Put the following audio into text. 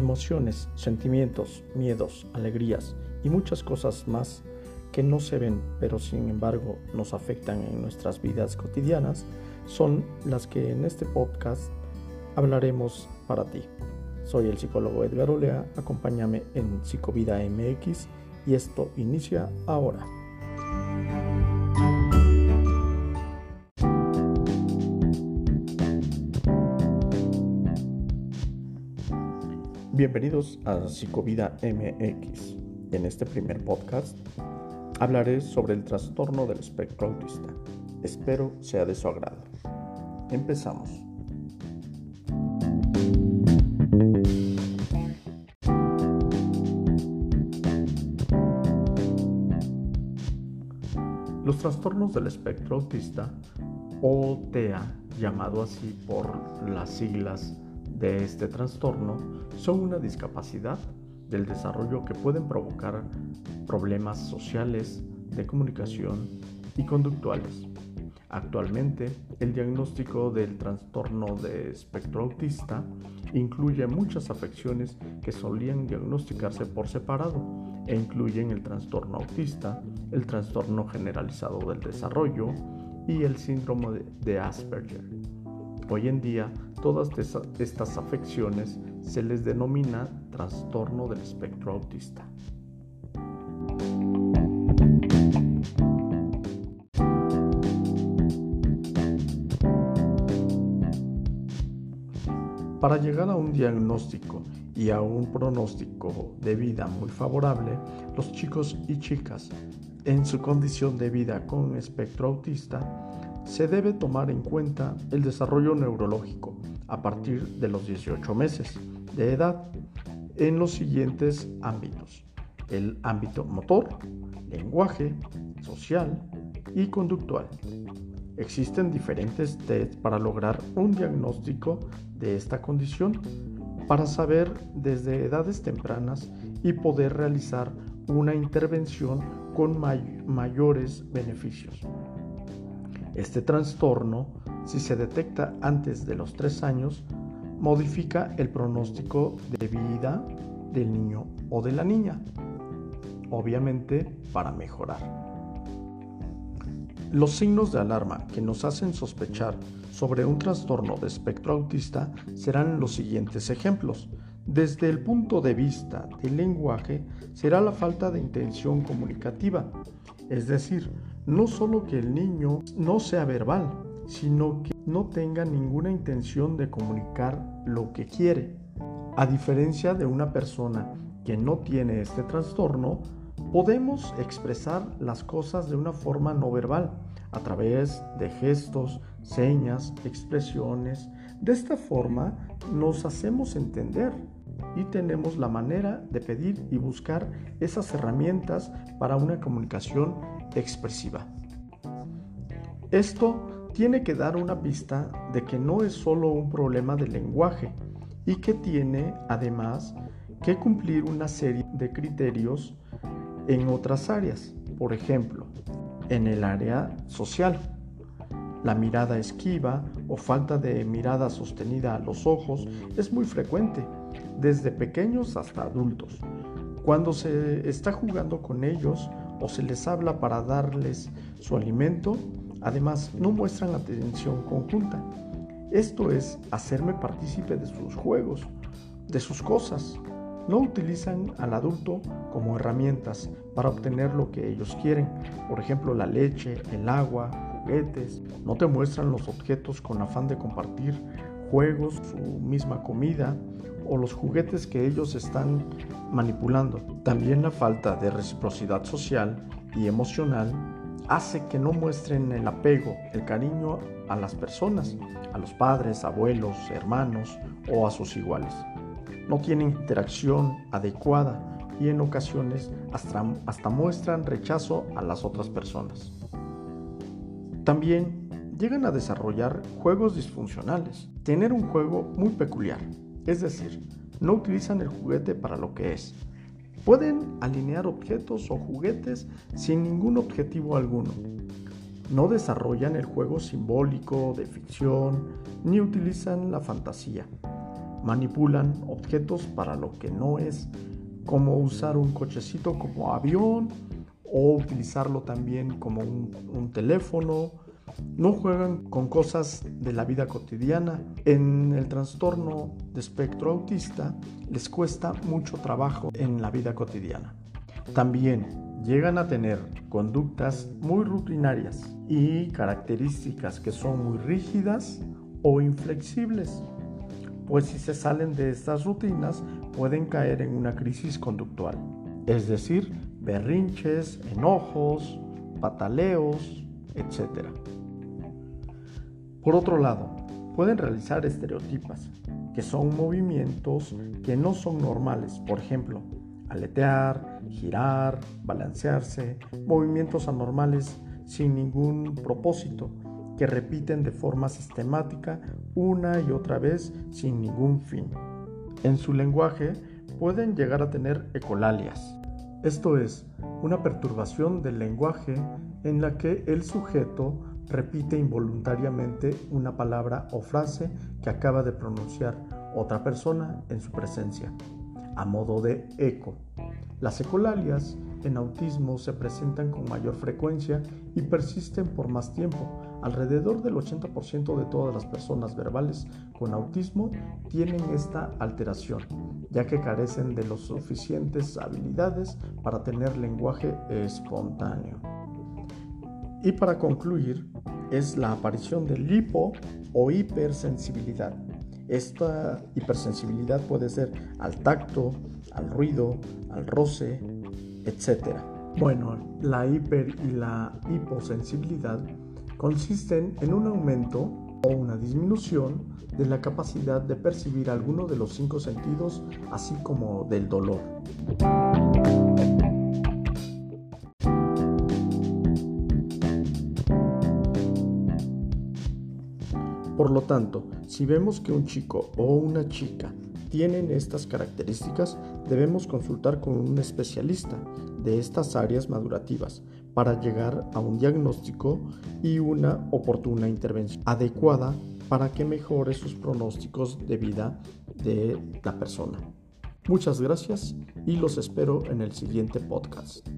emociones, sentimientos, miedos, alegrías y muchas cosas más que no se ven pero sin embargo nos afectan en nuestras vidas cotidianas son las que en este podcast hablaremos para ti. Soy el psicólogo Edgar Olea, acompáñame en Psicovida MX y esto inicia ahora. Bienvenidos a Psicovida MX. En este primer podcast hablaré sobre el trastorno del espectro autista. Espero sea de su agrado. Empezamos. Los trastornos del espectro autista, o TEA, llamado así por las siglas de este trastorno son una discapacidad del desarrollo que pueden provocar problemas sociales, de comunicación y conductuales. Actualmente, el diagnóstico del trastorno de espectro autista incluye muchas afecciones que solían diagnosticarse por separado e incluyen el trastorno autista, el trastorno generalizado del desarrollo y el síndrome de Asperger. Hoy en día, todas estas afecciones se les denomina trastorno del espectro autista. Para llegar a un diagnóstico y a un pronóstico de vida muy favorable, los chicos y chicas en su condición de vida con espectro autista se debe tomar en cuenta el desarrollo neurológico a partir de los 18 meses de edad en los siguientes ámbitos. El ámbito motor, lenguaje, social y conductual. Existen diferentes tests para lograr un diagnóstico de esta condición para saber desde edades tempranas y poder realizar una intervención con mayores beneficios. Este trastorno, si se detecta antes de los 3 años, modifica el pronóstico de vida del niño o de la niña, obviamente para mejorar. Los signos de alarma que nos hacen sospechar sobre un trastorno de espectro autista serán los siguientes ejemplos. Desde el punto de vista del lenguaje, será la falta de intención comunicativa, es decir, no solo que el niño no sea verbal, sino que no tenga ninguna intención de comunicar lo que quiere. A diferencia de una persona que no tiene este trastorno, podemos expresar las cosas de una forma no verbal, a través de gestos, señas, expresiones. De esta forma nos hacemos entender y tenemos la manera de pedir y buscar esas herramientas para una comunicación expresiva. Esto tiene que dar una pista de que no es solo un problema de lenguaje y que tiene además que cumplir una serie de criterios en otras áreas, por ejemplo, en el área social. La mirada esquiva o falta de mirada sostenida a los ojos es muy frecuente, desde pequeños hasta adultos. Cuando se está jugando con ellos o se les habla para darles su alimento, además no muestran atención conjunta. Esto es hacerme partícipe de sus juegos, de sus cosas. No utilizan al adulto como herramientas para obtener lo que ellos quieren, por ejemplo la leche, el agua, juguetes. No te muestran los objetos con afán de compartir juegos, su misma comida o los juguetes que ellos están manipulando. También la falta de reciprocidad social y emocional hace que no muestren el apego, el cariño a las personas, a los padres, abuelos, hermanos o a sus iguales. No tienen interacción adecuada y en ocasiones hasta, hasta muestran rechazo a las otras personas. También llegan a desarrollar juegos disfuncionales, tener un juego muy peculiar, es decir, no utilizan el juguete para lo que es. Pueden alinear objetos o juguetes sin ningún objetivo alguno. No desarrollan el juego simbólico de ficción ni utilizan la fantasía. manipulan objetos para lo que no es, como usar un cochecito como avión o utilizarlo también como un, teléfono. No juegan con cosas de la vida cotidiana. En el trastorno de espectro autista les cuesta mucho trabajo en la vida cotidiana. También llegan a tener conductas muy rutinarias y características que son muy rígidas o inflexibles, pues si se salen de estas rutinas pueden caer en una crisis conductual, es decir, berrinches, enojos, pataleos, etc. Por otro lado, pueden realizar estereotipas, que son movimientos que no son normales, por ejemplo, aletear, girar, balancearse, movimientos anormales sin ningún propósito, que repiten de forma sistemática una y otra vez sin ningún fin. En su lenguaje pueden llegar a tener ecolalias, esto es, una perturbación del lenguaje en la que el sujeto repite involuntariamente una palabra o frase que acaba de pronunciar otra persona en su presencia, a modo de eco. Las ecolalias en autismo se presentan con mayor frecuencia y persisten por más tiempo. Alrededor del 80% de todas las personas verbales con autismo tienen esta alteración, ya que carecen de las suficientes habilidades para tener lenguaje espontáneo. Y para concluir, es la aparición del hipo o hipersensibilidad. Esta hipersensibilidad puede ser al tacto, al ruido, al roce, etc. Bueno, la hiper y la hiposensibilidad consisten en un aumento o una disminución de la capacidad de percibir alguno de los cinco sentidos, así como del dolor. Por lo tanto, si vemos que un chico o una chica tienen estas características, debemos consultar con un especialista de estas áreas madurativas para llegar a un diagnóstico y una oportuna intervención adecuada para que mejore sus pronósticos de vida de la persona. Muchas gracias y los espero en el siguiente podcast.